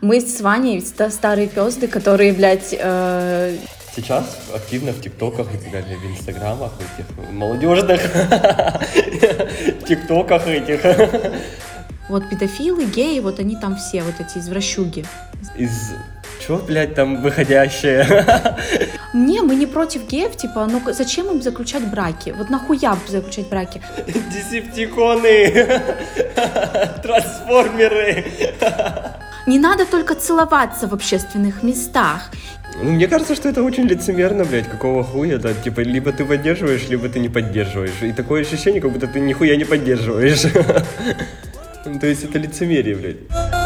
Мы с Ваней ста- старые пезды, которые, блядь, э, Сейчас активно в ТикТоках и в Инстаграмах, этих молодежных ТикТоках этих. вот педофилы, геи, вот они там все, вот эти извращуги. Из... Чё, блядь, там выходящее? Не, мы не против геев, типа, ну зачем им заключать браки? Вот нахуя заключать браки? Десептиконы! Трансформеры! Не надо только целоваться в общественных местах. Ну, мне кажется, что это очень лицемерно, блядь, какого хуя, да, типа, либо ты поддерживаешь, либо ты не поддерживаешь. И такое ощущение, как будто ты нихуя не поддерживаешь. Ну, То есть это лицемерие, блядь.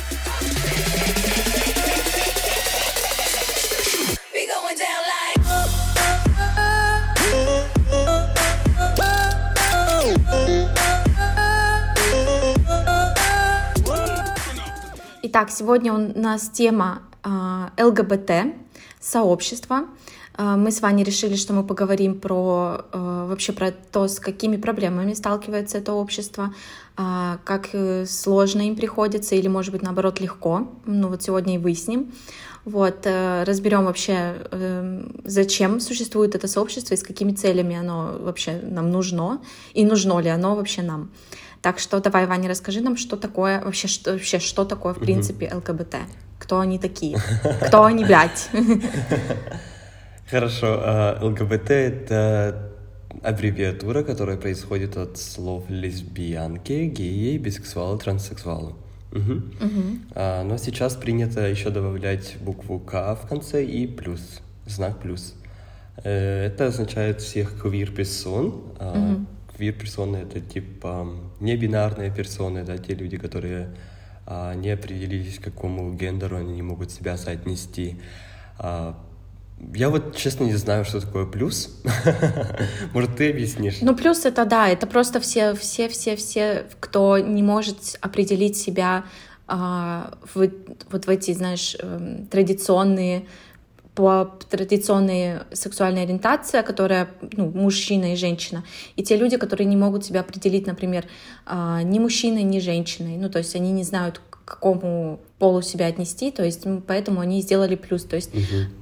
Итак, сегодня у нас тема а, ЛГБТ, сообщество. А, Мы с Ваней решили, что мы поговорим про а, вообще про то, с какими проблемами сталкивается это общество, как э, сложно им приходится или, может быть, наоборот, легко. Ну вот сегодня и выясним. Вот, э, разберем вообще, э, зачем существует это сообщество и с какими целями оно вообще нам нужно, и нужно ли оно вообще нам. Так что давай, Ваня, расскажи нам, что такое вообще, что, вообще, что такое в принципе ЛГБТ? Кто они такие? Кто они, блядь? Хорошо, а, ЛГБТ это аббревиатура, которая происходит от слов лесбиянки, геи, бисексуалы, транссексуалы. Мгм. А, но сейчас принято еще добавлять букву К в конце и плюс, знак плюс. Э, Это означает всех квир-персон. А, Квир-персоны это типа небинарные персоны, да, те люди, которые а, не определились, к какому гендеру они не могут себя соотнести. А, я вот честно не знаю, что такое плюс. Может, ты объяснишь? Ну, плюс это да, это просто все, все, все, все, кто не может определить себя а, в, вот в эти, знаешь, эм, традиционные по традиционной сексуальной ориентации, которая ну, мужчина и женщина, и те люди, которые не могут себя определить, например, а, ни мужчиной, ни женщиной, ну то есть они не знают, к какому полу себя отнести, то есть поэтому они сделали плюс, то есть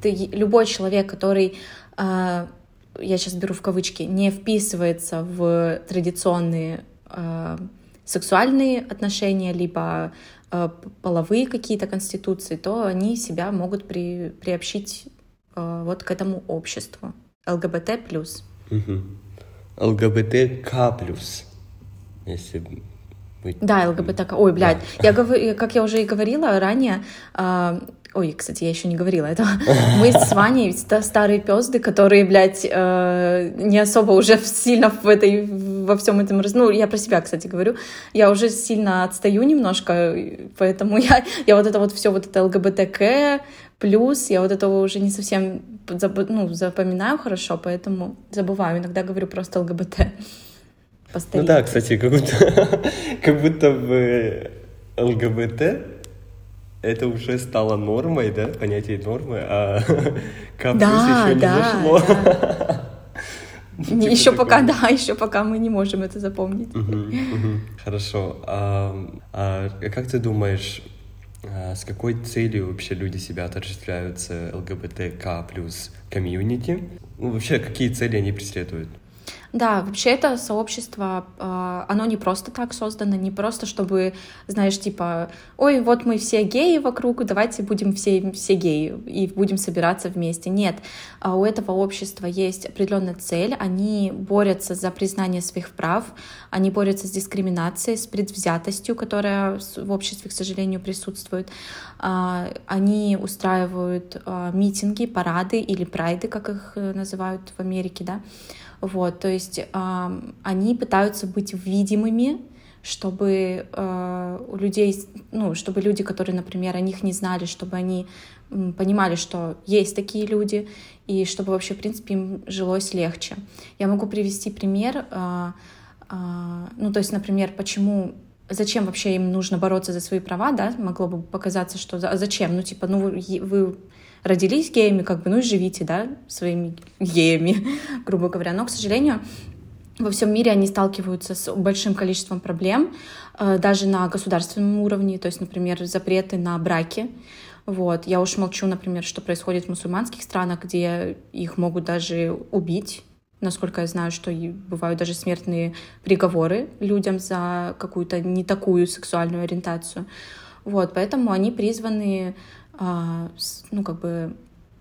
ты, любой человек, который а, я сейчас беру в кавычки, не вписывается в традиционные сексуальные отношения, либо половые какие-то конституции, то они себя могут при, приобщить э, вот к этому обществу. ЛГБТ+. Мгм. ЛГБТК плюс. Если быть... Да, ЛГБТ. Ой, блядь. Я говорю, как я уже и говорила ранее, а, ой, кстати, я еще не говорила этого. Мы с Ваней ста- старые пезды, которые, блядь, э, не особо уже сильно в этой, во всем этом... раз- Ну, я про себя, кстати, говорю. Я уже сильно отстаю немножко, поэтому я, я вот это вот все, вот это ЛГБТК, плюс, я вот этого уже не совсем забы- ну, запоминаю хорошо, поэтому забываю. Иногда говорю просто ЛГБТ. по Ну да, кстати, как будто, как будто бы ЛГБТ это уже стало нормой, да, понятие нормы, а К плюс Да, еще не да, зашло. Не, Типа еще пока, такого. да, еще пока мы не можем это запомнить. Мгм, мгм. Хорошо. А, а как ты думаешь, а, с какой целью вообще люди себя отождествляют с ЛГБТК плюс комьюнити? Ну, вообще, какие цели они преследуют? Да, вообще это сообщество, а, оно не просто так создано, не просто чтобы, знаешь, типа, ой, вот мы все геи вокруг, давайте будем все, все геи и будем собираться вместе. Нет, А у этого общества есть определенная цель, они борются за признание своих прав, они борются с дискриминацией, с предвзятостью, которая в обществе, к сожалению, присутствует. А, Они устраивают митинги, парады или прайды, как их э, называют в Америке, да, вот, то есть ам, они пытаются быть видимыми, чтобы э, у людей, ну, чтобы люди, которые, например, о них не знали, чтобы они понимали, что есть такие люди, и чтобы вообще, в принципе, им жилось легче. Я могу привести пример, э, э, ну, то есть, например, почему зачем вообще им нужно бороться за свои права, да, могло бы показаться, что а зачем, ну, типа, ну, вы, вы родились геями, как бы, ну и живите, да, своими геями, грубо говоря. Но, к сожалению, во всем мире они сталкиваются с большим количеством проблем, э, даже на государственном уровне, то есть, например, запреты на браки. Вот. Я уж молчу, например, что происходит в мусульманских странах, где их могут даже убить. Насколько я знаю, что бывают даже смертные приговоры людям за какую-то не такую сексуальную ориентацию. Вот, поэтому они призваны ну, как бы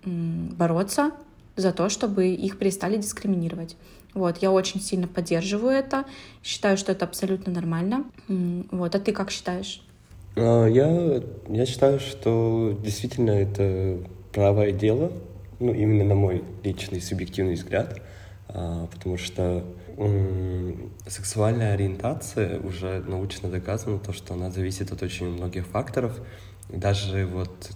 бороться за то, чтобы их перестали дискриминировать. Вот, я очень сильно поддерживаю это, считаю, что это абсолютно нормально. Вот, а ты как считаешь? А, я, я считаю, что действительно это правое дело, ну, именно на мой личный субъективный взгляд, а, потому что сексуальная ориентация уже научно доказано то, что она зависит от очень многих факторов, даже вот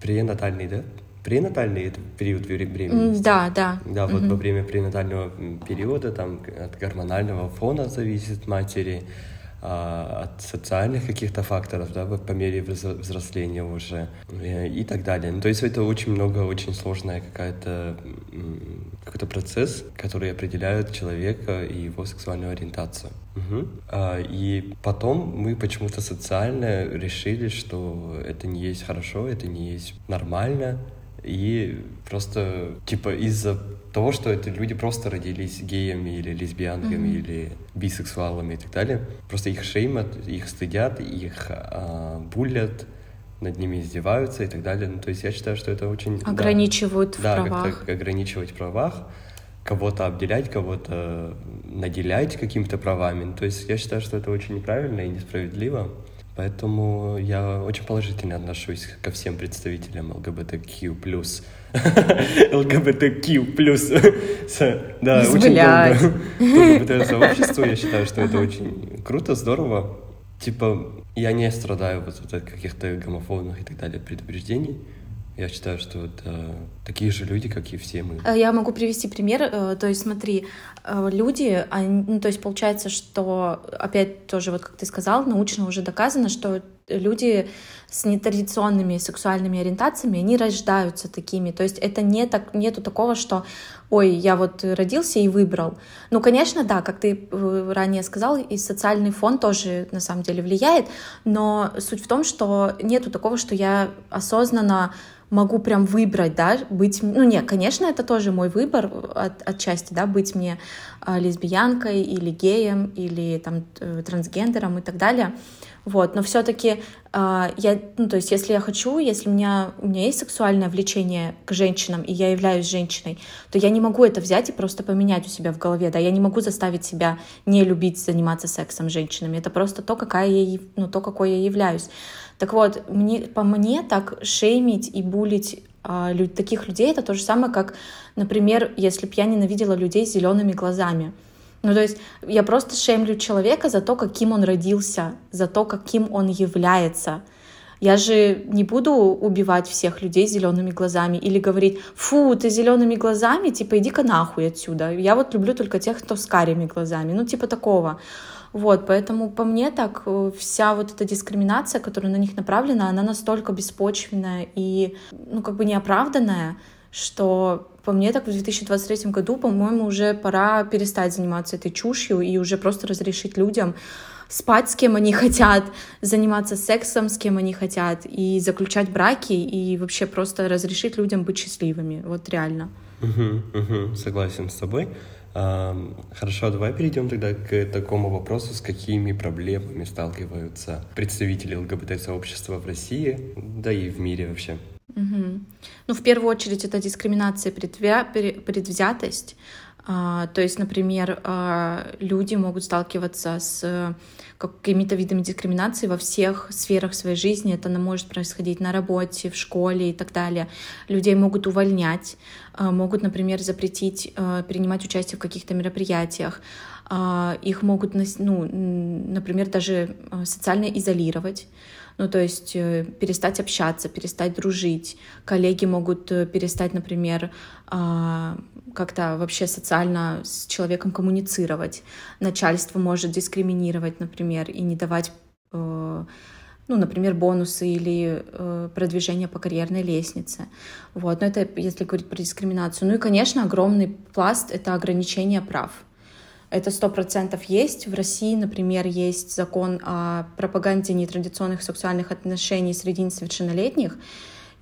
пренатальный, да? Пренатальный это период беременности. Да, да. Да, вот во время пренатального периода там от гормонального фона зависит матери, от социальных каких-то факторов, да, по мере взросления уже э, и так далее. Ну, то есть это очень много, очень сложная какая-то какой-то процесс, который определяет человека и его сексуальную ориентацию. Угу. А, и потом мы почему-то социально решили, что это не есть хорошо, это не есть нормально, и просто, типа, из-за того, что это люди просто родились геями или лесбиянками mm-hmm. или бисексуалами и так далее, просто их шеймят, их стыдят, их а, булят, над ними издеваются и так далее. Ну, то есть я считаю, что это очень... Ограничивают да, в правах. Да, как-то ограничивать в правах, кого-то обделять, кого-то наделять какими-то правами. Ну, то есть я считаю, что это очень неправильно и несправедливо. Поэтому я очень положительно отношусь ко всем представителям ЛГБТQ+. ЛГБТQ+. Да, очень долго сообществу. Я считаю, что это очень круто, здорово. Типа, я не страдаю вот от каких-то гомофобных и так далее предупреждений. Я считаю, что это такие же люди, как и все мы. Э, я могу привести пример. Э, то есть, смотри, э, люди, они, ну, то есть получается, что, опять тоже, вот как ты сказал, научно уже доказано, что люди с нетрадиционными сексуальными ориентациями, они рождаются такими. То есть это не так, нету такого, что ой, я вот родился и выбрал. Ну, конечно, да, как ты ранее сказал, и социальный фон тоже на самом деле влияет, но суть в том, что нету такого, что я осознанно могу прям выбрать, да, быть, ну нет, конечно, это тоже мой выбор от, отчасти, да, быть мне э, лесбиянкой или геем или там э, трансгендером и так далее, вот, но все-таки а, я, ну то есть если я хочу, если у меня у меня есть сексуальное влечение к женщинам и я являюсь женщиной, то я не могу это взять и просто поменять у себя в голове, да, я не могу заставить себя не любить заниматься сексом с женщинами, это просто то, какая я, ну то, какой я являюсь. Так вот, мне, по мне так шеймить и булить а, таких людей это то же самое, как, например, если бы я ненавидела людей с зелеными глазами. Ну, то есть я просто шеймлю человека за то, каким он родился, за то, каким он является. Я же не буду убивать всех людей зелеными глазами или говорить, фу, ты зелеными глазами, типа иди-ка нахуй отсюда. Я вот люблю только тех, кто с карими глазами, ну типа такого. Вот, поэтому по мне так э, вся вот эта дискриминация, которая на них направлена, она настолько беспочвенная и, ну, как бы неоправданная, что по мне так в 2023 году, по-моему, уже пора перестать заниматься этой чушью и уже просто разрешить людям спать с кем они хотят, заниматься сексом с кем они хотят, и заключать браки, и вообще просто разрешить людям быть счастливыми. Вот реально. Угу, угу, согласен с тобой. Хорошо, давай перейдем тогда к такому вопросу, с какими проблемами сталкиваются представители ЛГБТ-сообщества в России, да и в мире вообще. Угу. Ну, в первую очередь, это дискриминация, предвя... предвзятость. А, то есть, например, а, люди могут сталкиваться с какими-то видами дискриминации во всех сферах своей жизни. Это может происходить на работе, в школе и так далее. Людей могут увольнять, могут, например, запретить принимать участие в каких-то мероприятиях. а, их могут, ну, например, даже а, социально изолировать, ну, то есть э, перестать общаться, перестать дружить. Коллеги могут э, перестать, например, а, как-то вообще социально с человеком коммуницировать. Начальство может дискриминировать, например, и не давать э, ну, например, бонусы или э, продвижение по карьерной лестнице. Вот, но это если говорить про дискриминацию. Ну и, конечно, огромный пласт — это ограничение прав. Это сто процентов есть. В России, например, есть закон о пропаганде нетрадиционных сексуальных отношений среди несовершеннолетних.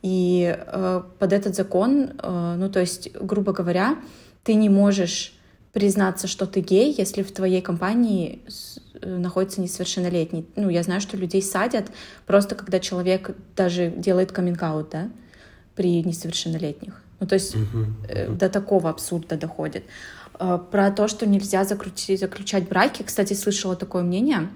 И э, под этот закон, э, ну то есть, грубо говоря, ты не можешь признаться, что ты гей, если в твоей компании э, находится несовершеннолетний. Ну, я знаю, что людей садят просто когда человек даже делает каминг да, при несовершеннолетних. Ну, то есть uh-huh. до такого абсурда доходит. Э, про то, что нельзя закрутить, заключать браки. Кстати, слышала такое мнение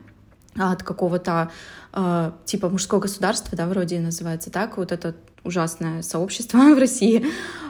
от какого-то э, типа мужского государства, да, вроде называется так, вот это ужасное сообщество в России.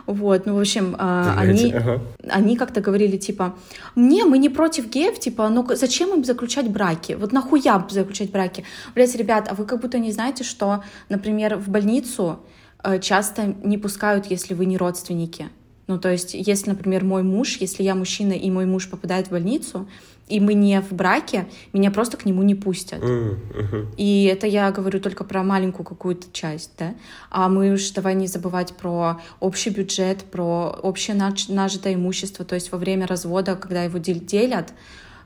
Вот, ну, в общем, э, они, ага. они как-то говорили, типа, не, мы не против геев, типа, ну, зачем им заключать браки? Вот нахуя заключать браки? Блять, ребят, а вы как будто не знаете, что, например, в больницу э, часто не пускают, если вы не родственники. Ну, то есть, если, например, мой муж, если я мужчина, и мой муж попадает в больницу, и мы не в браке, меня просто к нему не пустят. Mm-hmm. И это я говорю только про маленькую какую-то часть, да. А мы уж давай не забывать про общий бюджет, про общее нажитое имущество, то есть во время развода, когда его делят,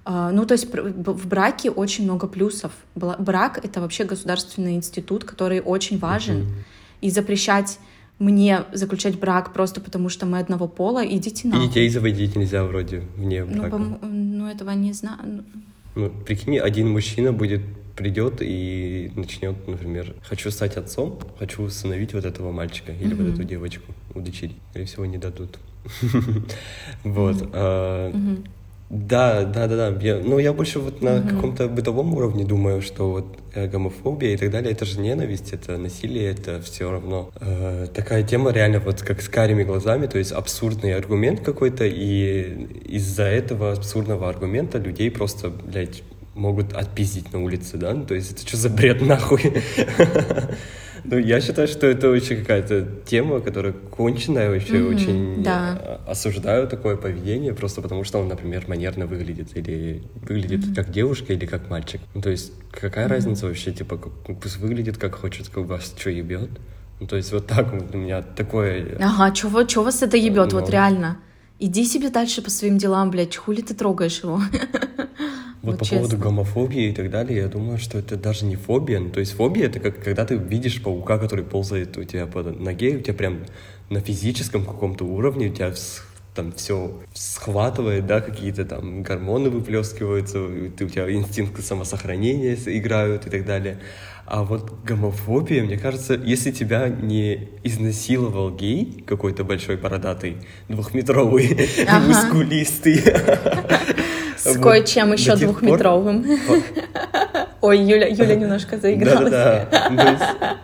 а, ну, то есть в браке очень много плюсов. Брак — это вообще государственный институт, который очень важен. Mm-hmm. И запрещать мне заключать брак просто потому, что мы одного пола, идите на. И детей заводить нельзя вроде вне ну, брака. Ну, ну этого не знаю. Ну. ну, прикинь, один мужчина будет придет и начнет, например, хочу стать отцом, хочу усыновить вот этого мальчика или mm-hmm. вот эту девочку, удочерить. Скорее всего, не дадут. Вот. Да, да, да, да. Я, ну, я больше вот на mm-hmm. каком-то бытовом уровне думаю, что вот э, гомофобия и так далее, это же ненависть, это насилие, это все равно э, такая тема реально вот как с карими глазами, то есть абсурдный аргумент какой-то, и из-за этого абсурдного аргумента людей просто, блядь, могут отпиздить на улице, да? Ну, то есть это что за бред нахуй? Ну, я считаю, что это очень какая-то тема, которая конченая, вообще mm-hmm, очень да. осуждаю такое поведение, просто потому что он, например, манерно выглядит, или выглядит mm-hmm. как девушка, или как мальчик. Ну, то есть, какая mm-hmm. разница вообще, типа, как, пусть выглядит как хочет, как вас что ебет. Ну, то есть, вот так вот у меня такое... Ага, чего, чего вас это ебет, Но... вот реально? Иди себе дальше по своим делам, блядь, хули ты трогаешь его? Вот, вот по честно. поводу гомофобии и так далее, я думаю, что это даже не фобия. Ну, то есть фобия это как когда ты видишь паука, который ползает у тебя по ноге, у тебя прям на физическом каком-то уровне у тебя там все схватывает, да, какие-то там гормоны выплескиваются, у тебя инстинкты самосохранения играют и так далее. А вот гомофобия, мне кажется, если тебя не изнасиловал гей, какой-то большой бородатый, двухметровый, ага. мускулистый, С кое-чем еще двухметровым. Ой, Юля, Юля немножко заигралась. Да-да-да.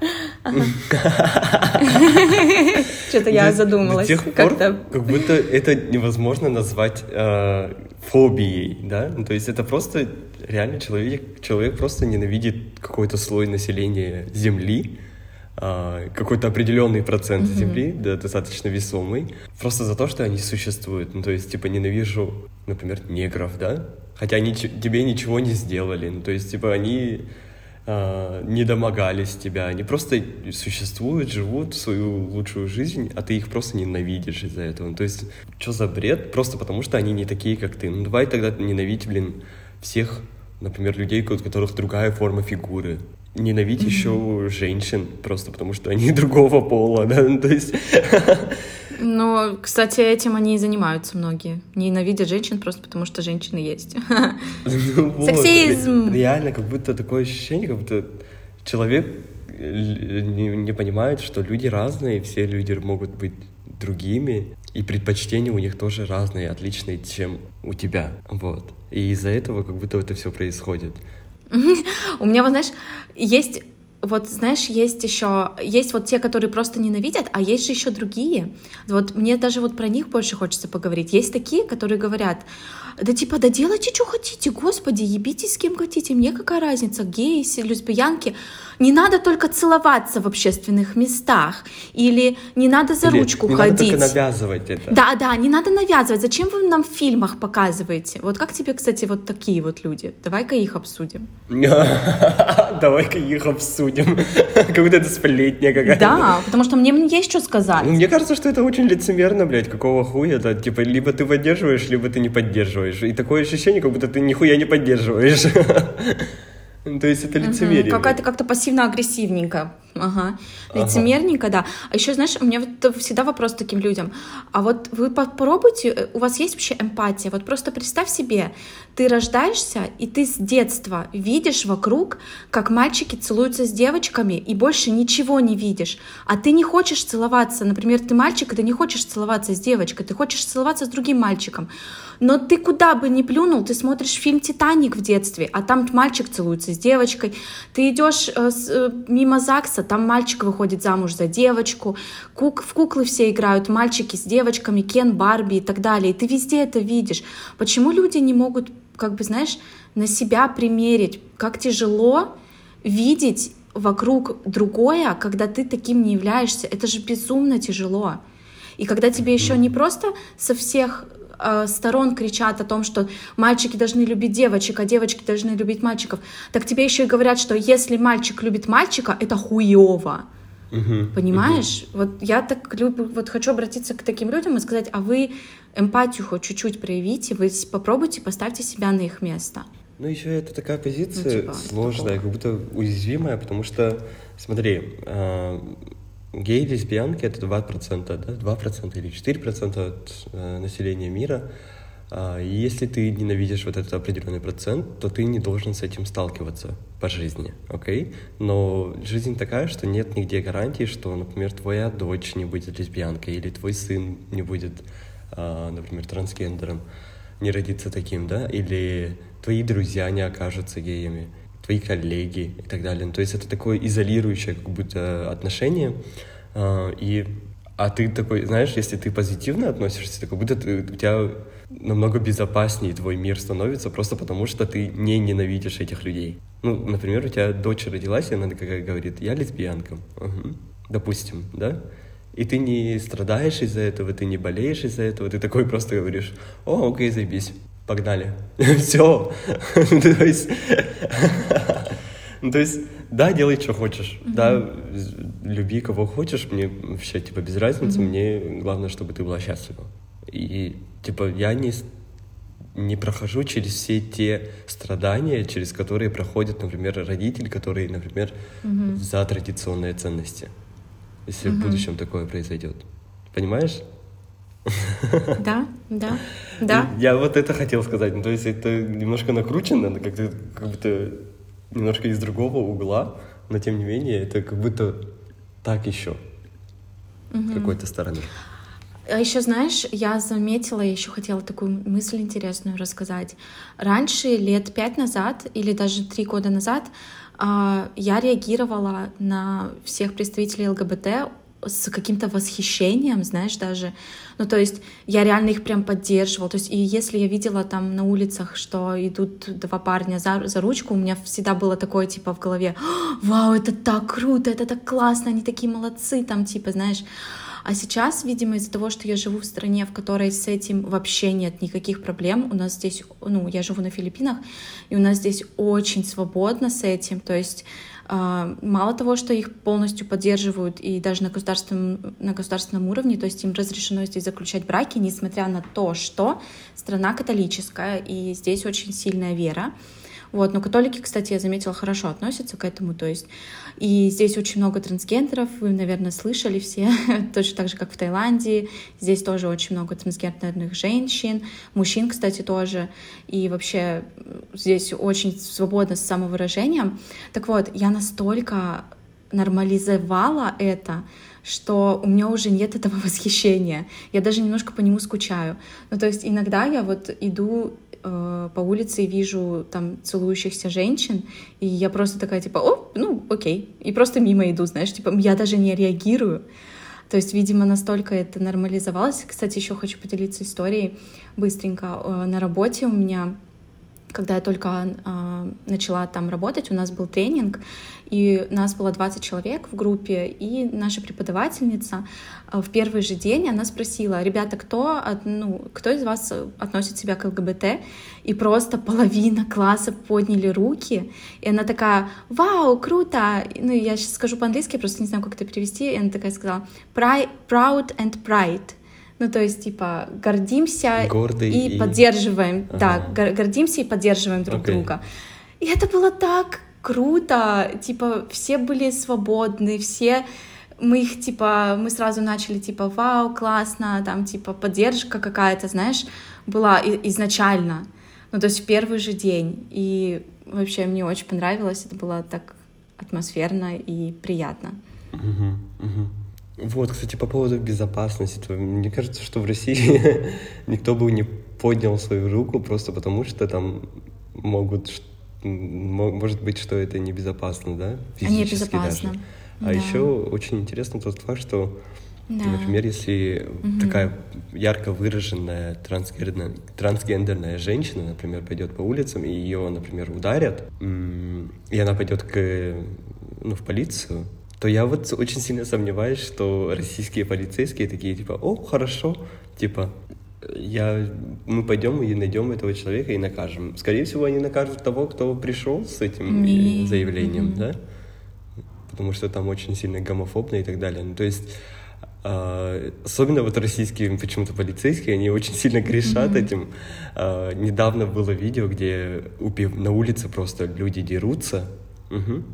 Что-то я задумалась. До тех пор, как будто это невозможно назвать э, фобией, да? Ну, то есть это просто реально человек, человек просто ненавидит какой-то слой населения Земли, а, какой-то определенный процент mm-hmm. земли, да, достаточно весомый, просто за то, что они существуют. Ну, то есть, типа, ненавижу, например, негров, да, хотя они тебе ничего не сделали. Ну, то есть, типа, они э, не домогались тебя, они просто существуют, живут свою лучшую жизнь, а ты их просто ненавидишь из-за этого. Ну, то есть, что за бред? Просто потому, что они не такие, как ты. Ну, давай тогда ненавидеть, блин, всех, например, людей, у которых другая форма фигуры ненавидеть mm-hmm. еще женщин, просто потому что они другого пола, да, ну, то есть... Ну, кстати, этим они и занимаются многие. Ненавидят женщин просто потому, что женщины есть. Ну, Сексизм! Реально, как будто такое ощущение, как будто человек э, не, не понимает, что люди разные, все люди могут быть другими, и предпочтения у них тоже разные, отличные, чем у тебя. Вот. И из-за этого как будто это все происходит. У меня, вот, знаешь, есть вот знаешь, есть еще, есть вот те, которые просто ненавидят, а есть же еще другие. Вот мне даже вот про них больше хочется поговорить. Есть такие, которые говорят, Да типа, да делайте, что хотите, господи, ебитесь с кем хотите, мне какая разница, геи, лесбиянки. Не надо только целоваться в общественных местах, или не надо за Или ручку не ходить. надо только навязывать это. Да, да, не надо навязывать. Зачем вы нам в фильмах показываете? Вот как тебе, кстати, вот такие вот люди? Давай-ка их обсудим. Давай-ка их обсудим. Как будто это сплетня какая-то. Да, потому что мне есть что сказать. Мне кажется, что это очень лицемерно, блядь, какого хуя, это, типа, либо ты поддерживаешь, либо ты не поддерживаешь. И такое ощущение, как будто ты нихуя не поддерживаешь. Ну, То есть это лицемерие. Какая-то как-то пассивно-агрессивненько. Ага. Лицемерненько, да. А еще, знаешь, у меня вот всегда вопрос таким людям. А вот вы попробуйте, э, у вас есть вообще эмпатия? Вот просто представь себе, ты рождаешься, и ты с детства видишь вокруг, как мальчики целуются с девочками, и больше ничего не видишь. А ты не хочешь целоваться. Например, ты мальчик, и ты не хочешь целоваться с девочкой, ты хочешь целоваться с другим мальчиком. Но ты куда бы ни плюнул, ты смотришь фильм «Титаник» в детстве, а там мальчик целуется с девочкой. Ты идешь э, э, мимо ЗАГСа, там мальчик выходит замуж за девочку. Кук, в куклы все играют, мальчики с девочками, Кен, Барби и так далее. И ты везде это видишь. Почему люди не могут, как бы, знаешь, на себя примерить, как тяжело видеть вокруг другое, когда ты таким не являешься. Это же безумно тяжело. И когда тебе еще не просто со всех э, сторон кричат о том, что мальчики должны любить девочек, а девочки должны любить мальчиков, так тебе еще и говорят, что если мальчик любит мальчика, это хуево. Мгм. Понимаешь? Вот я так люблю, вот хочу обратиться к таким людям и сказать, а вы эмпатию хоть чуть-чуть проявите, вы попробуйте, поставьте себя на их место. Ну, еще это такая позиция Ну, типа, сложная, как будто уязвимая, потому что, смотри, э, геи, лесбиянки это 2%, да, 2% или 4% от э, населения мира. А, и если ты ненавидишь вот этот определенный процент, то ты не должен с этим сталкиваться по жизни, окей? Но жизнь такая, что нет нигде гарантии, что, например, твоя дочь не будет лесбиянкой или твой сын не будет, а, например, трансгендером не родится таким, да, или твои друзья не окажутся геями, твои коллеги и так далее. Ну, То есть это такое изолирующее как будто отношение, а, и а ты такой, знаешь, если ты позитивно относишься, то как будто ты- у тебя намного безопаснее твой мир становится, просто потому что ты не ненавидишь этих людей. Ну, например, у тебя дочь родилась, и она такая говорит, я лесбиянка. Мгм. Допустим, да? И ты не страдаешь из-за этого, ты не болеешь из-за этого, ты такой просто говоришь, о, окей, заебись, погнали. Все. То есть, ну, то есть, да, делай, что хочешь, да, люби кого хочешь, мне вообще, типа, без разницы, мне главное, чтобы ты была счастлива. И, типа, я не, не прохожу через все те страдания, через которые проходит, например, родитель, который, например, за традиционные ценности, если в будущем такое произойдет. Понимаешь? Да, да, да. Я вот это хотел сказать. Ну, то есть это немножко накручено, но как-то как будто немножко из другого угла, но тем не менее это как будто так еще с какой-то стороны. А еще, знаешь, я заметила, я еще хотела такую мысль интересную рассказать. Раньше, лет пять назад или даже три года назад, а, я реагировала на всех представителей ЛГБТ с каким-то восхищением, знаешь, даже. Ну, то есть я реально их прям поддерживала. То есть и если я видела там на улицах, что идут два парня за, за ручку, у меня всегда было такое, типа, в голове, вау, это так круто, это так классно, они такие молодцы, там, типа, знаешь. А сейчас, видимо, из-за того, что я живу в стране, в которой с этим вообще нет никаких проблем, у нас здесь, ну, я живу на Филиппинах, и у нас здесь очень свободно с этим, то есть а, мало того, что их полностью поддерживают и даже на государственном, на государственном уровне, то есть им разрешено здесь заключать браки, несмотря на то, что страна католическая, и здесь очень сильная вера. Вот, но католики, кстати, я заметила, хорошо относятся к этому, то есть и здесь очень много трансгендеров, вы, наверное, слышали все, точно так же, как в Таиланде, здесь тоже очень много трансгендерных женщин, мужчин, кстати, тоже, и вообще здесь очень свободно с самовыражением. Так вот, я настолько нормализовала это, что у меня уже нет этого восхищения. Я даже немножко по нему скучаю. Ну, то есть иногда я вот иду э, по улице и вижу там целующихся женщин, и я просто такая типа, о, ну, окей, и просто мимо иду, знаешь, типа я даже не реагирую. То есть, видимо, настолько это нормализовалось. Кстати, еще хочу поделиться историей быстренько. Э, На работе у меня когда я только э, начала там работать, у нас был тренинг, и нас было 20 человек в группе, и наша преподавательница э, в первый же день, она спросила, ребята, кто, ну, кто из вас относит себя к ЛГБТ? И просто половина класса подняли руки, и она такая, вау, круто! Ну, я сейчас скажу по-английски, я просто не знаю, как это перевести, и она такая сказала, "Pri- proud and pride. Ну, то есть, типа, гордимся Гордый и, и- поддерживаем. Да, Ага. гор- гордимся и поддерживаем друг Окей. друга. И это было так круто. Типа, все были свободны, все мы их, типа, мы сразу начали, типа, вау, классно, там, типа, поддержка какая-то, знаешь, была изначально. Ну, то есть в первый же день. И вообще мне очень понравилось, это было так атмосферно и приятно. Мгм, мгм. Вот, кстати, по поводу безопасности. Мне кажется, что в России никто бы не поднял свою руку просто потому, что там могут, может быть, что это небезопасно, да? Физически безопасно. даже. А Да. еще очень интересно тот факт, что, Да. например, если Мгм. такая ярко выраженная трансгендерная, трансгендерная женщина, например, пойдет по улицам и ее, например, ударят, и она пойдет к, ну, в полицию, то я вот очень сильно сомневаюсь, что российские полицейские такие типа, о, хорошо, типа, я, мы пойдем и найдем этого человека и накажем. Скорее всего, они накажут того, кто пришел с этим э, Не. заявлением, Мгм. да? Потому что там очень сильно гомофобно и так далее. Ну, то есть, а, особенно вот российские почему-то полицейские, они очень сильно грешат Мгм. этим. А, недавно было видео, где убив- на улице просто люди дерутся мгм,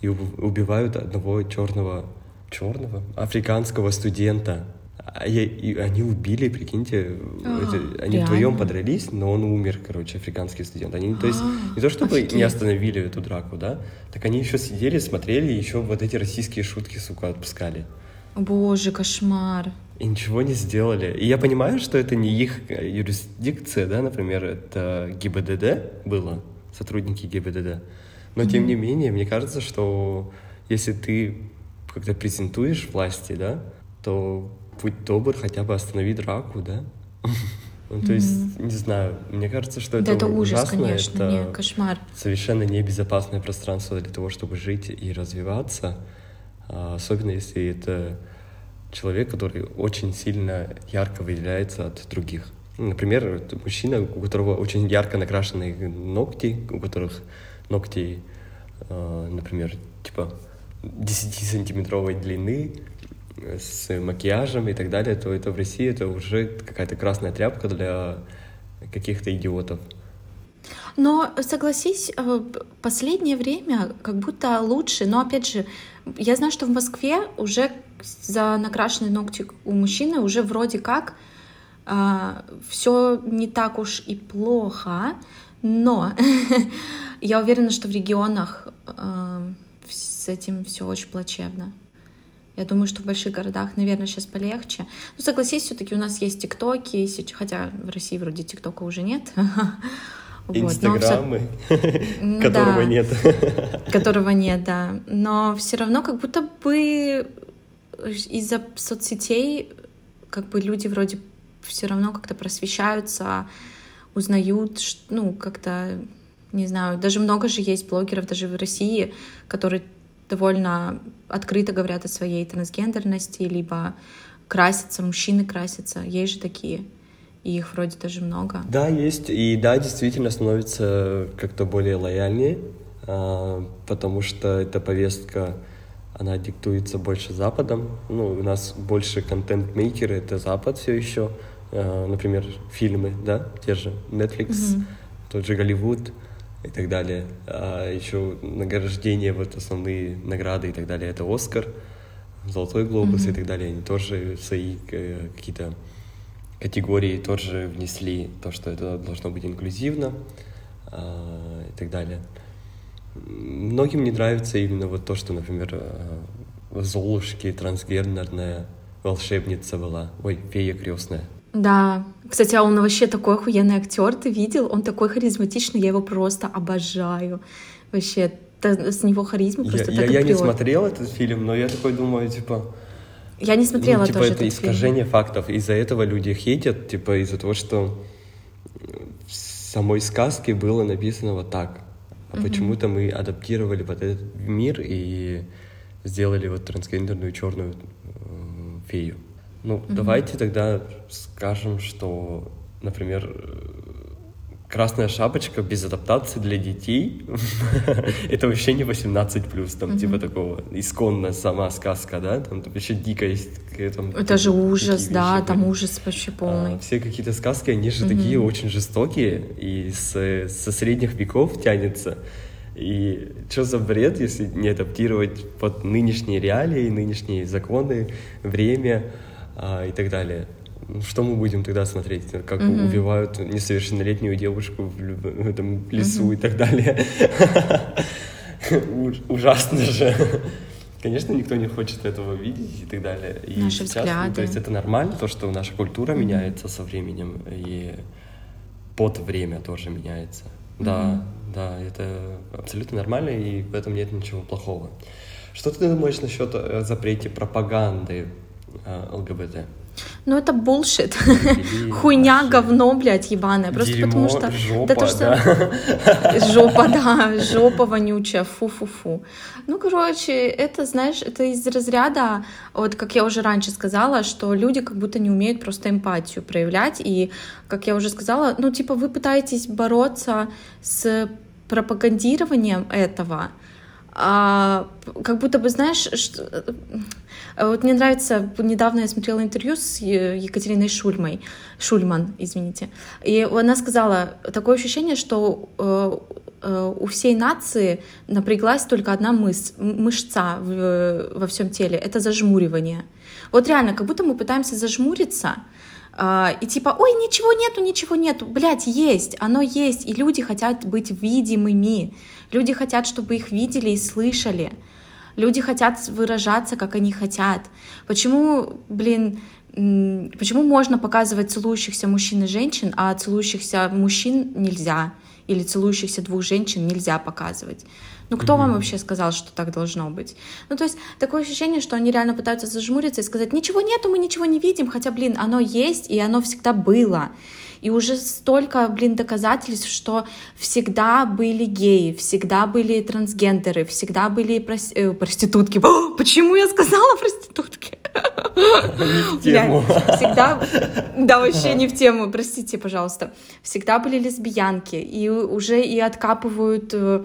и уб- убивают одного черного, черного, африканского студента. А я- и они убили, прикиньте, А, это- они реально? вдвоем подрались, но он умер, короче, африканский студент. Они, то есть, А, не то чтобы офигеть. не остановили эту драку, да, так они еще сидели, смотрели, еще вот эти российские шутки, сука, отпускали. Боже, кошмар. И ничего не сделали. И я понимаю, что это не их э, юрисдикция, да, например, это ГИБДД было, сотрудники ГИБДД. Но тем не менее, мне кажется, что если ты как-то презентуешь власти, да, то будь добр, хотя бы останови драку, да. Ну, то есть, не знаю, мне кажется, что Да это это ужас, ужасно, конечно, это не, кошмар. совершенно небезопасное пространство для того, чтобы жить и развиваться, а, особенно если это человек, который очень сильно ярко выделяется от других. Например, мужчина, у которого очень ярко накрашенные ногти, у которых ногти, а, например, типа 10-сантиметровой длины, с макияжем и так далее, то это в России это уже какая-то красная тряпка для каких-то идиотов. Но согласись, э, последнее время как будто лучше. Но опять же, я знаю, что в Москве уже за накрашенные ногти у мужчины уже вроде как все не так уж и плохо, но я уверена, что в регионах э, с этим все очень плачевно. Я думаю, что в больших городах, наверное, сейчас полегче. Ну, согласись, все-таки у нас есть тиктоки, хотя в России вроде тиктока уже нет. Инстаграмы, которого нет. которого нет, да. Но все равно как будто бы из-за соцсетей как бы люди вроде все равно как-то просвещаются, узнают, ну, как-то, не знаю, даже много же есть блогеров даже в России, которые довольно открыто говорят о своей трансгендерности, либо красятся, мужчины красятся, есть же такие, и их вроде даже много. Да, есть. И да, действительно становится как-то более лояльнее, а, потому что эта повестка, она диктуется больше Западом. Ну, у нас больше контент-мейкеры — это Запад все еще. А, Например, фильмы, да, те же Netflix, Мгм. тот же Голливуд и так далее. А еще награждение, вот основные награды и так далее, это Оскар, Золотой глобус и Мгм. так далее. Они тоже свои э, какие-то категории тоже внесли то, что это должно быть инклюзивно а, и так далее. Многим не нравится именно вот то, что, например, а, в Золушке трансгендерная волшебница была. Ой, фея крестная. Да. Кстати, а он вообще такой охуенный актер, ты видел? Он такой харизматичный, я его просто обожаю. Вообще, с него харизма Я, просто я- так и я не смотрел этот фильм, но я такой думаю, типа, Я не смотрела ну, типа, тоже это этот фильм. искажение фактов. Из-за этого люди хейтят, типа, из-за того, что в самой сказке было написано вот так. А почему-то мы адаптировали вот этот мир и сделали вот трансгендерную черную э, фею. Ну, давайте тогда скажем, что, например, Красная шапочка без адаптации для детей это вообще не 18 плюс, там типа такого исконная сама сказка, да, там вообще дико есть. э, там Это же ужас, вещи да, были. там ужас полный. А, все какие-то сказки, они же такие очень жестокие и с, со средних веков тянется. И что за бред, если не адаптировать под нынешние реалии, нынешние законы, время а, и так далее? Ну, Что мы будем тогда смотреть? Как убивают несовершеннолетнюю девушку в, лю- в этом лесу и так далее? Уж- Ужасно же. Конечно, никто не хочет этого видеть и так далее. И Наши сейчас, ну, взгляды. то есть это нормально, то, что наша культура меняется со временем, и под время тоже меняется. Да, да, это абсолютно нормально, и в этом нет ничего плохого. Что ты думаешь насчет э, запрете пропаганды ЛГБТ? Ну это булшит. Или Хуйня, говно, блядь, ебаное. Просто дерьмо, потому что... жопа, да то, что... Жопа, да, жопа вонючая, фу-фу-фу. Ну, короче, это, знаешь, это из разряда, вот как я уже раньше сказала, что люди как будто не умеют просто эмпатию проявлять. И, как я уже сказала, ну, типа, вы пытаетесь бороться с пропагандированием этого, а, как будто бы, знаешь, что... э, вот мне нравится, недавно я смотрела интервью с Екатериной Шульмой, Шульман, извините, и она сказала, такое ощущение, что э, э, у всей нации напряглась только одна мыс, мышца в- во всем теле, это зажмуривание. Вот реально, как будто мы пытаемся зажмуриться, и типа, ой, ничего нету, ничего нету. Блять, есть, оно есть. И люди хотят быть видимыми. Люди хотят, чтобы их видели и слышали. Люди хотят выражаться, как они хотят. Почему, блин, почему можно показывать целующихся мужчин и женщин, а целующихся мужчин нельзя? Или целующихся двух женщин нельзя показывать? Ну, кто вам вообще сказал, что так должно быть? Ну, то есть такое ощущение, что они реально пытаются зажмуриться и сказать, ничего нету, мы ничего не видим, хотя, блин, оно есть, и оно всегда было. И уже столько, блин, доказательств, что всегда были геи, всегда были трансгендеры, всегда были прос- э, проститутки. О, почему я сказала проститутки? в тему. Бля, Всегда, да, вообще не в тему, простите, пожалуйста. Всегда были лесбиянки, и уже и откапывают э,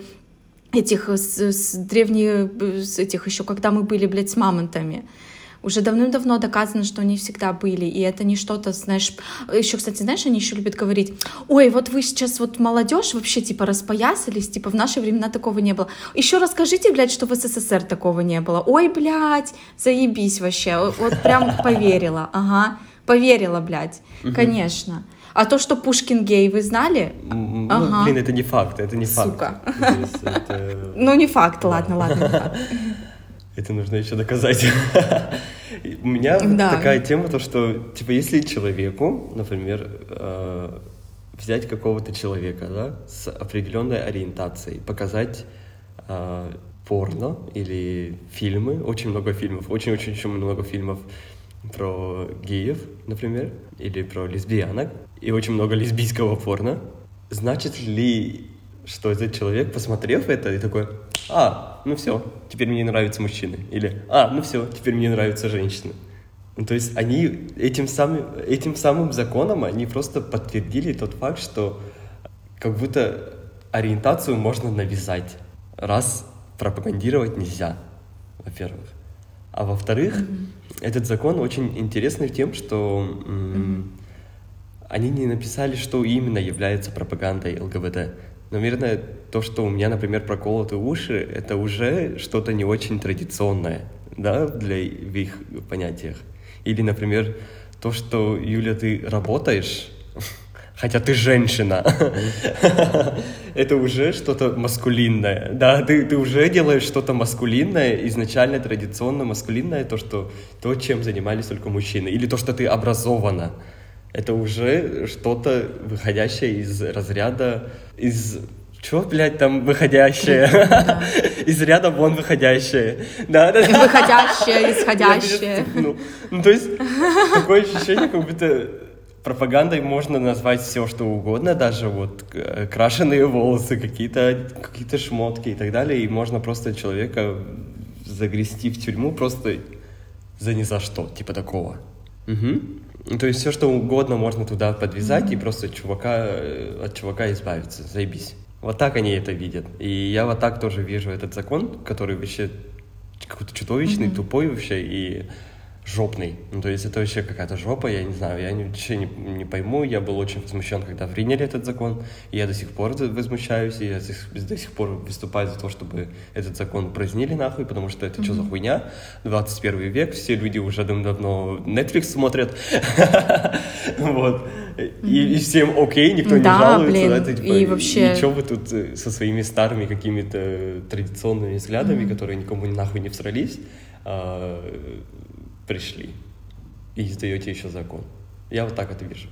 этих с, с древних, э, с этих еще, когда мы были, блядь, с мамонтами. Уже давным-давно доказано, что они всегда были, и это не что-то, знаешь... Еще, кстати, знаешь, они еще любят говорить, ой, вот вы сейчас вот молодежь вообще, типа, распоясались, типа, в наши времена такого не было. Еще расскажите, блядь, что в СССР такого не было. Ой, блядь, заебись вообще. Вот- прям поверила, ага. Поверила, блядь, конечно. А то, что Пушкин гей, вы знали? М, Ага. Ну, блин, это не факт, это не факт. Сука. То есть это- Ну, не факт, ладно, ладно. факт. Это нужно еще доказать. У меня Да. такая тема, то что, типа, если человеку, например, э, взять какого-то человека, да, с определенной ориентацией, показать э, порно или фильмы, очень много фильмов, очень-очень много фильмов про геев, например, или про лесбиянок, и очень много лесбийского порно, значит ли, что этот человек, посмотрев это, и такой, а, ну все, теперь мне нравятся мужчины, или, а, ну все, теперь мне нравятся женщины. Ну, то есть они этим самым, этим самым законом, они просто подтвердили тот факт, что как будто ориентацию можно навязать, раз пропагандировать нельзя, во-первых. А во-вторых, этот закон очень интересный тем, что м, они не написали, что именно является пропагандой ЛГБТ. Наверное, то, что у меня, например, проколоты уши, это уже что-то не очень традиционное, да, для в их понятиях. Или, например, то, что, Юля, ты работаешь, хотя ты женщина, это уже что-то маскулинное. Да, ты, ты уже делаешь что-то маскулинное, изначально традиционно маскулинное, то, что, то, чем занимались только мужчины. Или то, что ты образована. Это уже что-то выходящее из разряда, из чё, блядь, там выходящее? Из ряда вон выходящее. Да, да, да. Выходящее, исходящее. Ну, ну, то есть, такое ощущение, как будто пропагандой можно назвать все, что угодно, даже вот э, крашеные волосы, какие-то какие шмотки и так далее, и можно просто человека загрести в тюрьму просто за ни за что, типа такого. Угу. То есть все, что угодно можно туда подвязать и просто чувака, э, от чувака избавиться, заебись. Вот так они это видят. И я вот так тоже вижу этот закон, который вообще какой-то чудовищный, mm-hmm. тупой вообще и жопный. Ну, то есть это вообще какая-то жопа, я не знаю, я ничего не, не пойму. Я был очень возмущен, когда приняли этот закон. И я до сих пор возмущаюсь, и я до, сих пор выступаю за то, чтобы этот закон празднили нахуй, потому что это mm-hmm. что за хуйня? 21 век, все люди уже давно Netflix смотрят. Вот. И, всем окей, никто не жалуется. Типа, и вообще... И что вы тут э, со своими старыми какими-то традиционными взглядами, которые никому нахуй не всрались, а, пришли и издаете еще закон. Я вот так это вижу.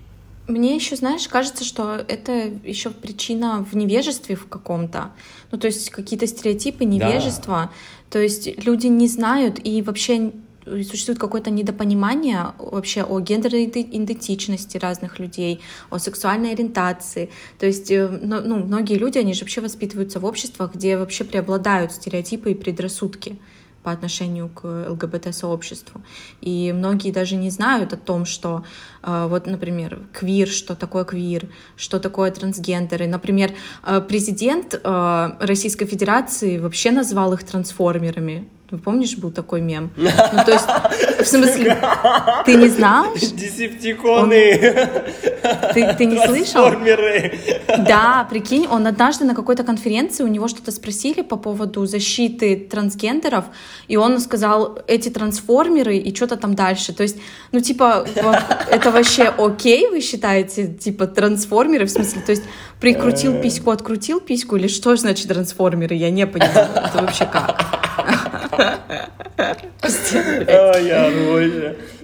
Мне еще, знаешь, кажется, что это еще причина в невежестве в каком-то. Ну, то есть какие-то стереотипы, невежество. Да. То есть люди не знают и вообще существует какое-то недопонимание вообще о гендерной идентичности разных людей, о сексуальной ориентации. То есть, э, ну, многие люди, они же вообще воспитываются в обществах, где вообще преобладают стереотипы и предрассудки по отношению к ЛГБТ-сообществу. И многие даже не знают о том, что э, вот, например, квир, что такое квир, что такое трансгендеры. Например, э, президент э, Российской Федерации вообще назвал их трансформерами. Вы помнишь, был такой мем? Ну, то есть, в смысле, ты не знаешь? Десептиконы. Ты, ты не слышал? Да, прикинь, он однажды на какой-то конференции, у него что-то спросили по поводу защиты трансгендеров, и он сказал, эти трансформеры и что-то там дальше. То есть, ну, типа, это вообще окей, вы считаете, типа, трансформеры, в смысле, то есть, прикрутил письку, открутил письку, или что значит трансформеры? Я не понимаю, это вообще как?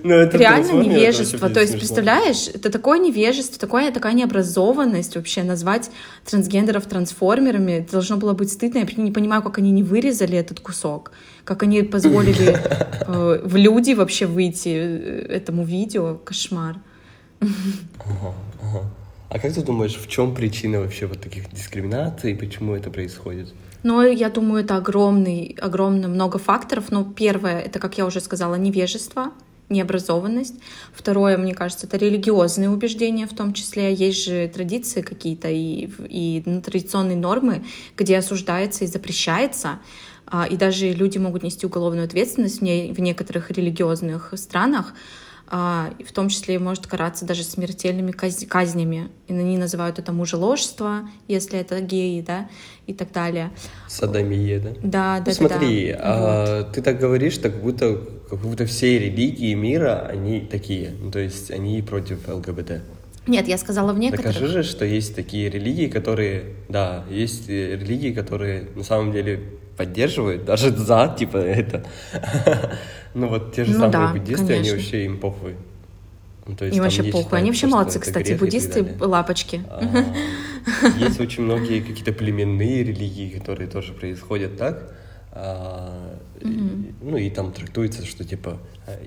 Ну, Реально невежество. То есть, представляешь, это такое невежество, такое, такая необразованность вообще назвать трансгендеров трансформерами. Это должно было быть стыдно. Я не понимаю, как они не вырезали этот кусок. Как они позволили э, в люди вообще выйти э, этому видео. Кошмар. А как ты думаешь, в чем причина вообще вот таких дискриминаций, почему это происходит? Но я думаю, это огромный, огромно много факторов. Но первое, это, как я уже сказала, невежество, необразованность. Второе, мне кажется, это религиозные убеждения в том числе. Есть же традиции какие-то и, и традиционные нормы, где осуждается и запрещается. А, и даже люди могут нести уголовную ответственность в, не, в некоторых религиозных странах в том числе может караться даже смертельными казнями. И они называют это мужеложство, если это геи, да, и так далее. Садомия, да? Да, да, ну, Смотри, да. А, вот. ты так говоришь, так будто, как будто все религии мира, они такие, ну, то есть они против ЛГБТ. Нет, я сказала в некоторых. Докажи же, что есть такие религии, которые, да, есть религии, которые на самом деле поддерживают, даже за, типа, это. Ну вот те же ну, самые да, буддисты, конечно. они вообще им похуй. Ну, то есть, им вообще похуй. Они вообще молодцы, кстати, буддисты лапочки. А, есть очень многие какие-то племенные религии, которые тоже происходят так. А, ну и там трактуется, что типа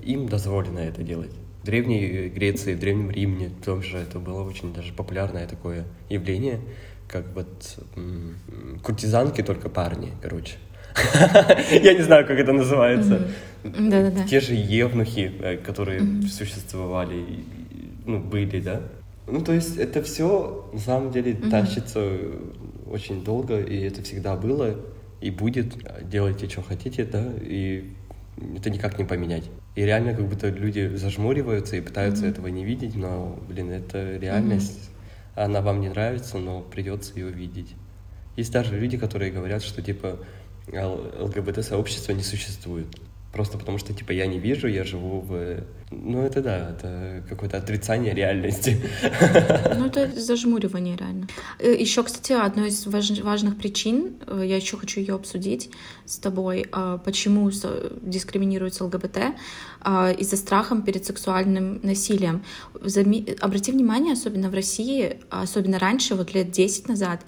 им дозволено это делать. В Древней Греции, в Древнем Риме тоже это было очень даже популярное такое явление, как вот куртизанки, только парни, короче. Я не знаю, как это называется. Да-да-да. Те же евнухи, э, которые существовали, ну, были, да? Ну, то есть это все на самом деле тащится очень долго, и это всегда было, и будет. Делайте, что хотите, да, и это никак не поменять. И реально как будто люди зажмуриваются и пытаются этого не видеть, но, блин, это реальность. Она вам не нравится, но придется ее видеть. Есть даже люди, которые говорят, что типа ЛГБТ-сообщества не существует. Просто потому что, типа, я не вижу, я живу в... Ну, это да, это какое-то отрицание реальности. Ну, это зажмуривание реально. Еще, кстати, одной из важ- важных причин, э, я еще хочу ее обсудить с тобой, а, почему дискриминируется ЛГБТ а, из-за страха перед сексуальным насилием. Обрати внимание, особенно в России, особенно раньше, вот лет 10 назад,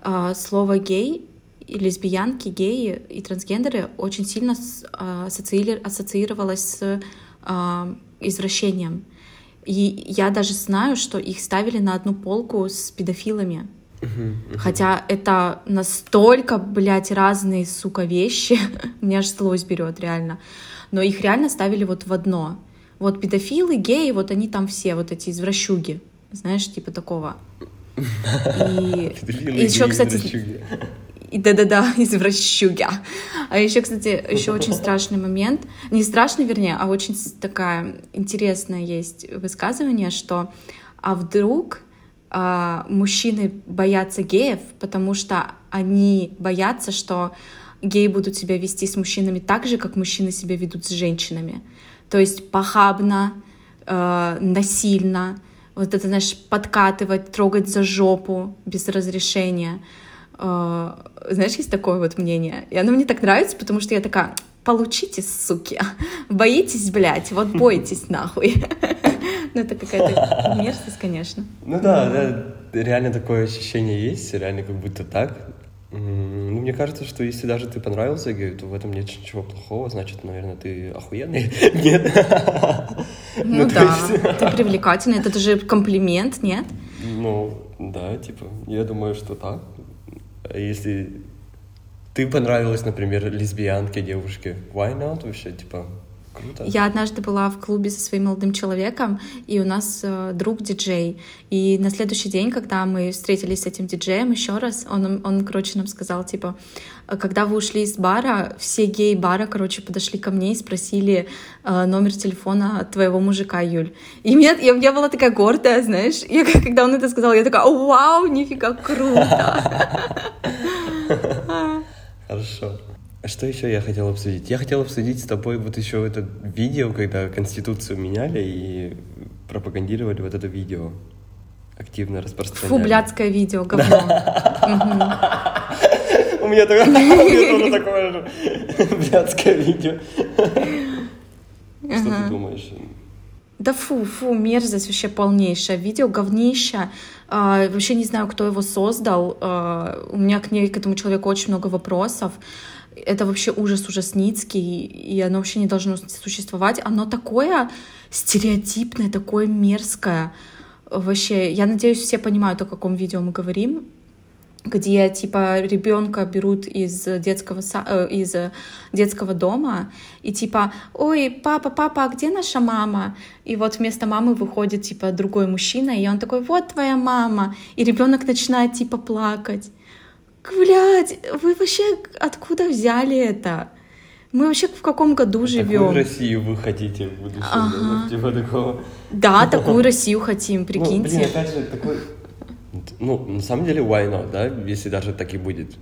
а, слово «гей» и лесбиянки, геи и трансгендеры очень сильно а, ассоциировалось с а, извращением. И я даже знаю, что их ставили на одну полку с педофилами. Хотя это настолько, блядь, разные, сука, вещи. Мне аж злость берет, реально. Но их реально ставили вот в одно. Вот педофилы, геи, вот они там все, вот эти извращуги. Знаешь, типа такого. И Педофилы, еще, кстати. И да-да-да, извращуга. А еще, кстати, еще очень страшный момент. Не страшный, вернее, а очень такая интересная есть высказывание, что а вдруг а, мужчины боятся геев, потому что они боятся, что геи будут себя вести с мужчинами так же, как мужчины себя ведут с женщинами. То есть похабно, э, насильно, вот это, знаешь, подкатывать, трогать за жопу без разрешения. Э, Знаешь, есть такое вот мнение. И оно мне так нравится, потому что я такая, получите, суки. Боитесь, блядь, вот бойтесь нахуй. Ну, это какая-то мерзость, конечно. Ну да, да, реально такое ощущение есть, реально как будто так. Ну, мне кажется, что если даже ты понравился гею, то в этом нет ничего плохого, значит, наверное, ты охуенный. Нет? Ну то да, ты привлекательный, это же комплимент, нет? Ну, да, типа, я думаю, что так. Если ты понравилась, например, лесбиянке, девушке, why not вообще, типа, круто. Я однажды была в клубе со своим молодым человеком, и у нас э, друг диджей. И на следующий день, когда мы встретились с этим диджеем еще раз, он, он, короче, нам сказал, типа, «Э, когда вы ушли из бара, все геи бара, короче, подошли ко мне и спросили э, номер телефона твоего мужика, Юль. И меня, я, я была такая гордая, знаешь. Я, когда он это сказал, я такая, вау, нифига круто. Хорошо. А Что еще я хотел обсудить? Я хотел обсудить с тобой вот еще это видео, когда Конституцию меняли и пропагандировали вот это видео. Активно распространяли. Фу, блядское видео, говно. У меня такое, у меня тоже такое же блядское видео. Что ты думаешь? Да фу, фу, мерзость вообще полнейшая. Видео говнища. А, вообще не знаю, кто его создал. А, у меня к ней, к этому человеку очень много вопросов. Это вообще ужас ужасницкий, и оно вообще не должно существовать. Оно такое стереотипное, такое мерзкое. Вообще, я надеюсь, все понимают, о каком видео мы говорим где типа ребенка берут из детского э, из детского дома и типа ой папа папа а где наша мама и вот вместо мамы выходит типа другой мужчина и он такой вот твоя мама и ребенок начинает типа плакать Блядь, вы вообще откуда взяли это? Мы вообще в каком году Такую живем? Россию вы хотите в будущем? Ага. да? Типа такого. Да, такую Россию хотим, Ну, блин, прикиньте. опять же, такой... Ну, на самом деле, why not, да? Если даже так и будет.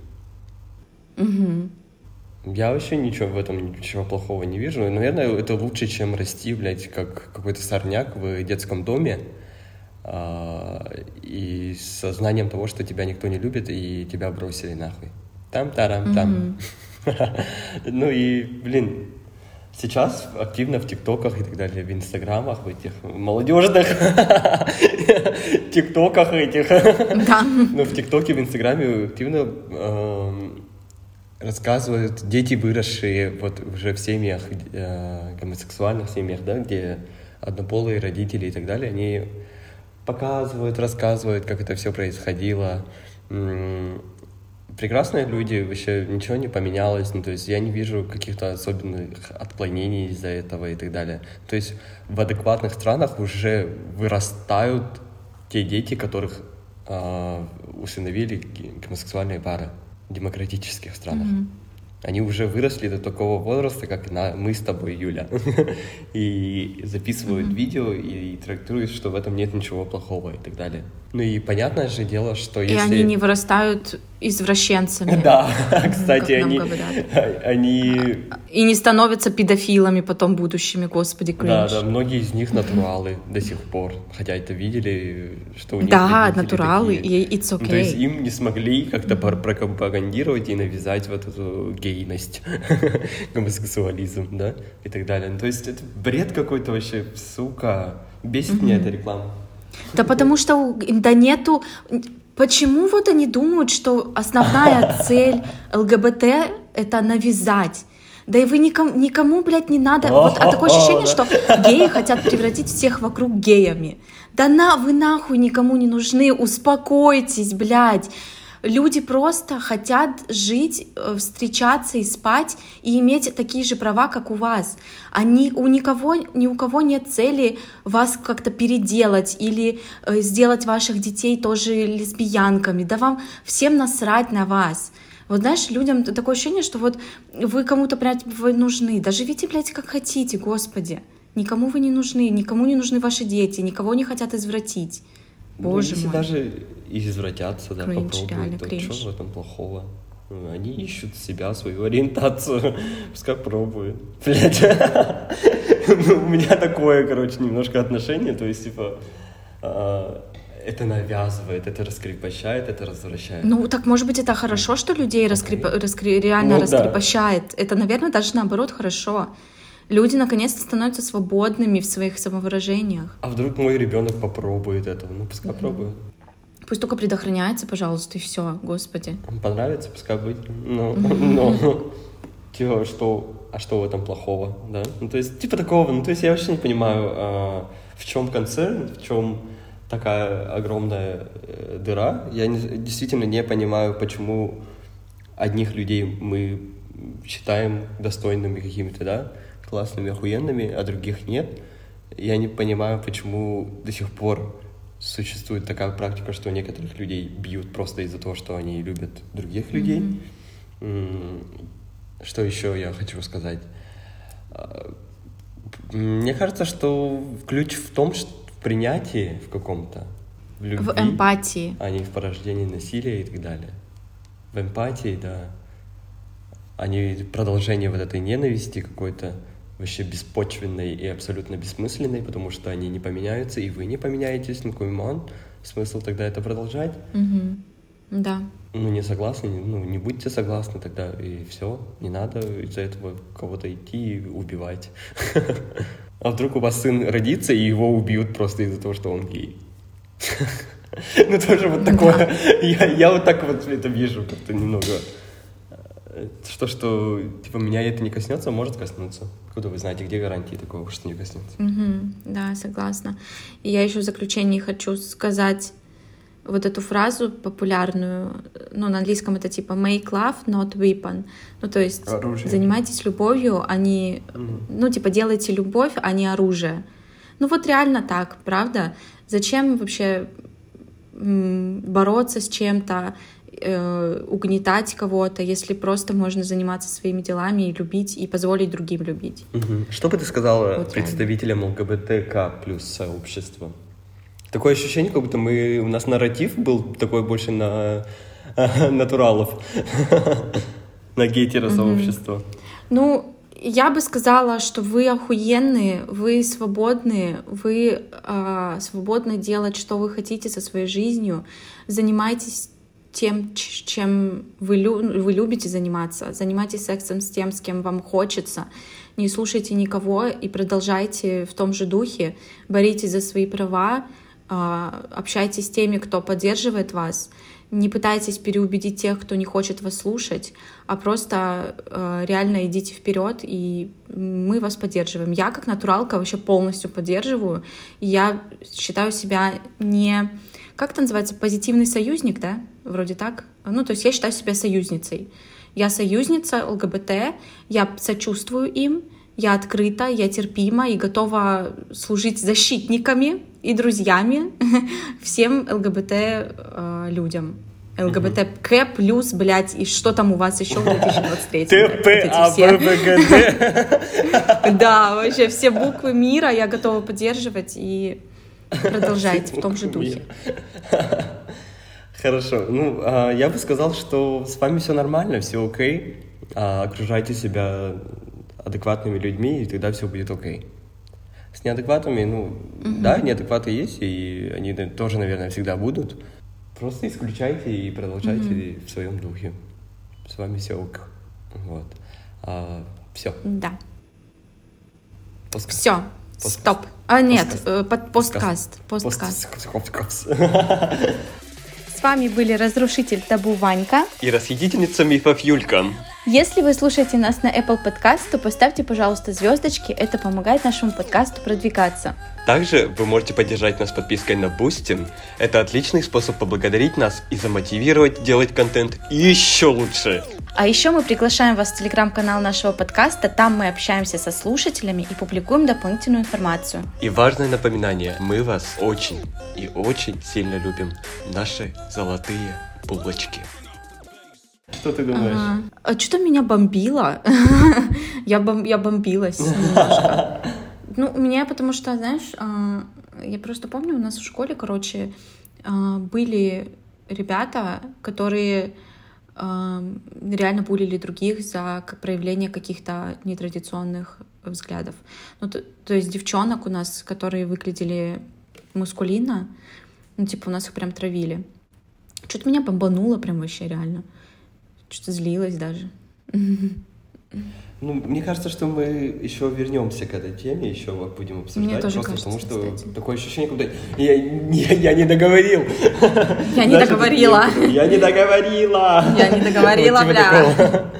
Я вообще ничего в этом, ничего плохого не вижу. Наверное, это лучше, чем расти, блядь, как какой-то сорняк в детском доме. А, и сознанием того, что тебя никто не любит, и тебя бросили нахуй. Там-тарам-там. Ну и, блин, сейчас активно в ТикТоках и так далее, в Инстаграмах, в этих молодежных ТикТоках этих. Да. Ну, в ТикТоке, в Инстаграме активно эм, рассказывают дети, выросшие вот уже в семьях, э, гомосексуальных семьях, да, где однополые родители и так далее, они показывают, рассказывают, как это все происходило. Прекрасные люди, вообще ничего не поменялось, ну, то есть я не вижу каких-то особенных отклонений из-за этого и так далее. То есть в адекватных странах уже вырастают те дети, которых а, усыновили гомосексуальные пары в демократических странах. Они уже выросли до такого возраста, как на, мы с тобой, Юля. И записывают видео и трактуют, что в этом нет ничего плохого и так далее. Ну и понятное же дело, что И если... они не вырастают извращенцами. Да, кстати, они, они И не становятся педофилами потом будущими, господи, Да, кринж. да, многие из них натуралы до сих пор. Хотя это видели, что у них Да, натуралы, такие. и it's Ну, То есть okay. им не смогли как-то пропагандировать и навязать вот эту гейность, гомосексуализм, да, и так далее. Ну, То есть это бред какой-то вообще, сука. Бесит меня эта реклама. Да потому что да нету... Почему вот они думают, что основная цель ЛГБТ — это навязать? Да и вы никому, никому, блядь, не надо. Вот, а такое ощущение, что геи хотят превратить всех вокруг геями. Да на, вы нахуй никому не нужны, успокойтесь, блядь. Люди просто хотят жить, э, встречаться и спать и иметь такие же права, как у вас. Они, у никого, ни у кого нет цели вас как-то переделать или э, сделать ваших детей тоже лесбиянками. Да вам всем насрать на вас. Вот знаешь, людям такое ощущение, что вот вы кому-то, блядь, вы нужны. Да живите, блядь, как хотите, господи. Никому вы не нужны, никому не нужны ваши дети, никого не хотят извратить. Ну, Боже если мой. даже извратятся, да, Кринж, попробуют, то кринж. что в этом плохого? Ну, Они ищут себя, свою ориентацию. Пускай пробуют. Блять. Ну, у меня такое, короче, немножко отношение. То есть, типа, а, это навязывает, это раскрепощает, это развращает. Ну, так может быть, это хорошо, что людей раскреп- раскре- реально Ну, да. раскрепощает. Это, наверное, даже наоборот хорошо. Люди наконец-то становятся свободными в своих самовыражениях. А вдруг мой ребенок попробует этого? Ну, пускай пробует. Пусть только предохраняется, пожалуйста, и все, господи. Понравится, пускай будет. Ну, но, типа, что, а что в этом плохого, да? Ну, то есть, типа такого, ну, то есть я вообще не понимаю, а, в чем концерн, в чем такая огромная э, дыра. Я не- действительно не понимаю, почему одних людей мы считаем достойными какими-то, да, классными, охуенными, а других нет. Я не понимаю, почему до сих пор существует такая практика, что некоторых людей бьют просто из-за того, что они любят других людей. М, Что еще я хочу сказать? А, Мне кажется, что ключ в том, что в принятии в каком-то, в любви, В эмпатии. а не в порождении насилия и так далее. В эмпатии, да. А не продолжение вот этой ненависти какой-то вообще беспочвенной и абсолютно бессмысленной, потому что они не поменяются, и вы не поменяетесь, ну какой ман, смысл тогда это продолжать? Мгм. Да. Ну, не согласны, ну, не будьте согласны тогда, и все, не надо из-за этого кого-то идти и убивать. А вдруг у вас сын родится, и его убьют просто из-за того, что он гей? Ну, тоже вот такое. Я вот так вот это вижу как-то немного. Что, что, типа, меня это не коснется, а может коснуться. Откуда вы знаете, где гарантии такого, что не коснется? Мгм. Да, согласна. И я еще в заключении хочу сказать вот эту фразу популярную, ну, на английском это типа make love, not weapon. Ну, то есть Оружие. занимайтесь любовью, а не, ну, типа делайте любовь, а не оружие. Ну, вот реально так, правда? Зачем вообще бороться с чем-то, э, угнетать кого-то, если просто можно заниматься своими делами и любить, и позволить другим любить? Мгм. Что бы ты сказала Вот представителям ЛГБТК плюс сообщества? Такое ощущение, как будто мы, у нас нарратив был такой больше на натуралов, на гетеросообщество. Ну, я бы сказала, что вы охуенные, вы свободные, вы а, свободны делать, что вы хотите со своей жизнью. Занимайтесь тем, чем вы, лю- вы любите заниматься. Занимайтесь сексом с тем, с кем вам хочется. Не слушайте никого и продолжайте в том же духе. Боритесь за свои права, а, общайтесь с теми, кто поддерживает вас. Не пытайтесь переубедить тех, кто не хочет вас слушать, а просто э, реально идите вперед, и мы вас поддерживаем. Я как натуралка вообще полностью поддерживаю. Я считаю себя не... Как это называется? Позитивный союзник, да? Вроде так. Ну, то есть я считаю себя союзницей. Я союзница ЛГБТ, я сочувствую им, я открыта, я терпима и готова служить защитниками и друзьями всем ЛГБТ э, людям. ЛГБТК плюс, блядь, и что там у вас еще в 2023? ТП, блядь, А, вот эти Б, В, Г, Д. Да, вообще все буквы мира я готова поддерживать и продолжать в том же духе. Хорошо. Ну, а, я бы сказал, что с вами все нормально, все окей. А, Окружайте себя адекватными людьми, и тогда все будет окей. С неадекватными, ну, да, неадекваты есть, и они тоже, наверное, всегда будут. Просто исключайте и продолжайте в своем духе. С вами все ок. Вот. все. Да. Все. Стоп. А, нет, э, под посткаст. Посткаст. Посткаст. С вами были разрушитель табу Ванька. И расхитительница мифов Юлька. Если вы слушаете нас на Apple Podcast, то поставьте, пожалуйста, звездочки. Это помогает нашему подкасту продвигаться. Также вы можете поддержать нас подпиской на Boosty. Это отличный способ поблагодарить нас и замотивировать делать контент еще лучше. А еще мы приглашаем вас в телеграм-канал нашего подкаста. Там мы общаемся со слушателями и публикуем дополнительную информацию. И важное напоминание, мы вас очень и очень сильно любим. Наши золотые булочки. Что ты думаешь? А что-то меня бомбило. я, бом- я бомбилась немножко. Ну, у меня, потому что, знаешь, а, я просто помню, у нас в школе, короче, а, были ребята, которые а, реально булили других за проявление каких-то нетрадиционных взглядов. Ну, то, то есть девчонок у нас, которые выглядели мускулинно, ну, типа, у нас их прям травили. Что-то меня бомбануло прям вообще реально. Что-то злилась даже. Ну, мне кажется, что мы еще вернемся к этой теме, еще вот будем обсуждать. Мне тоже просто кажется, потому что кстати. такое ощущение, куда я, я, я не договорил. Я не Знаешь, договорила. Я не договорила. Я не договорила, Вот типа бля. такого.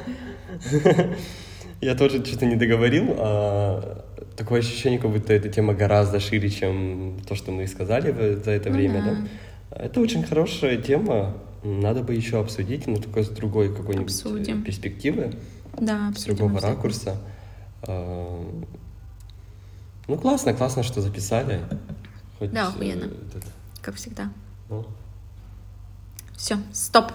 Я тоже что-то не договорил. а такое ощущение, как будто эта тема гораздо шире, чем то, что мы сказали за это время, да? Это очень хорошая тема. Надо бы еще обсудить, но только с другой какой-нибудь э, Обсудим. перспективы. Да, с обсудим другого обязательно. ракурса. А, Ну, классно, классно, что записали. Хоть, Да, э, охуенно. этот, Как всегда. ну, Все, стоп.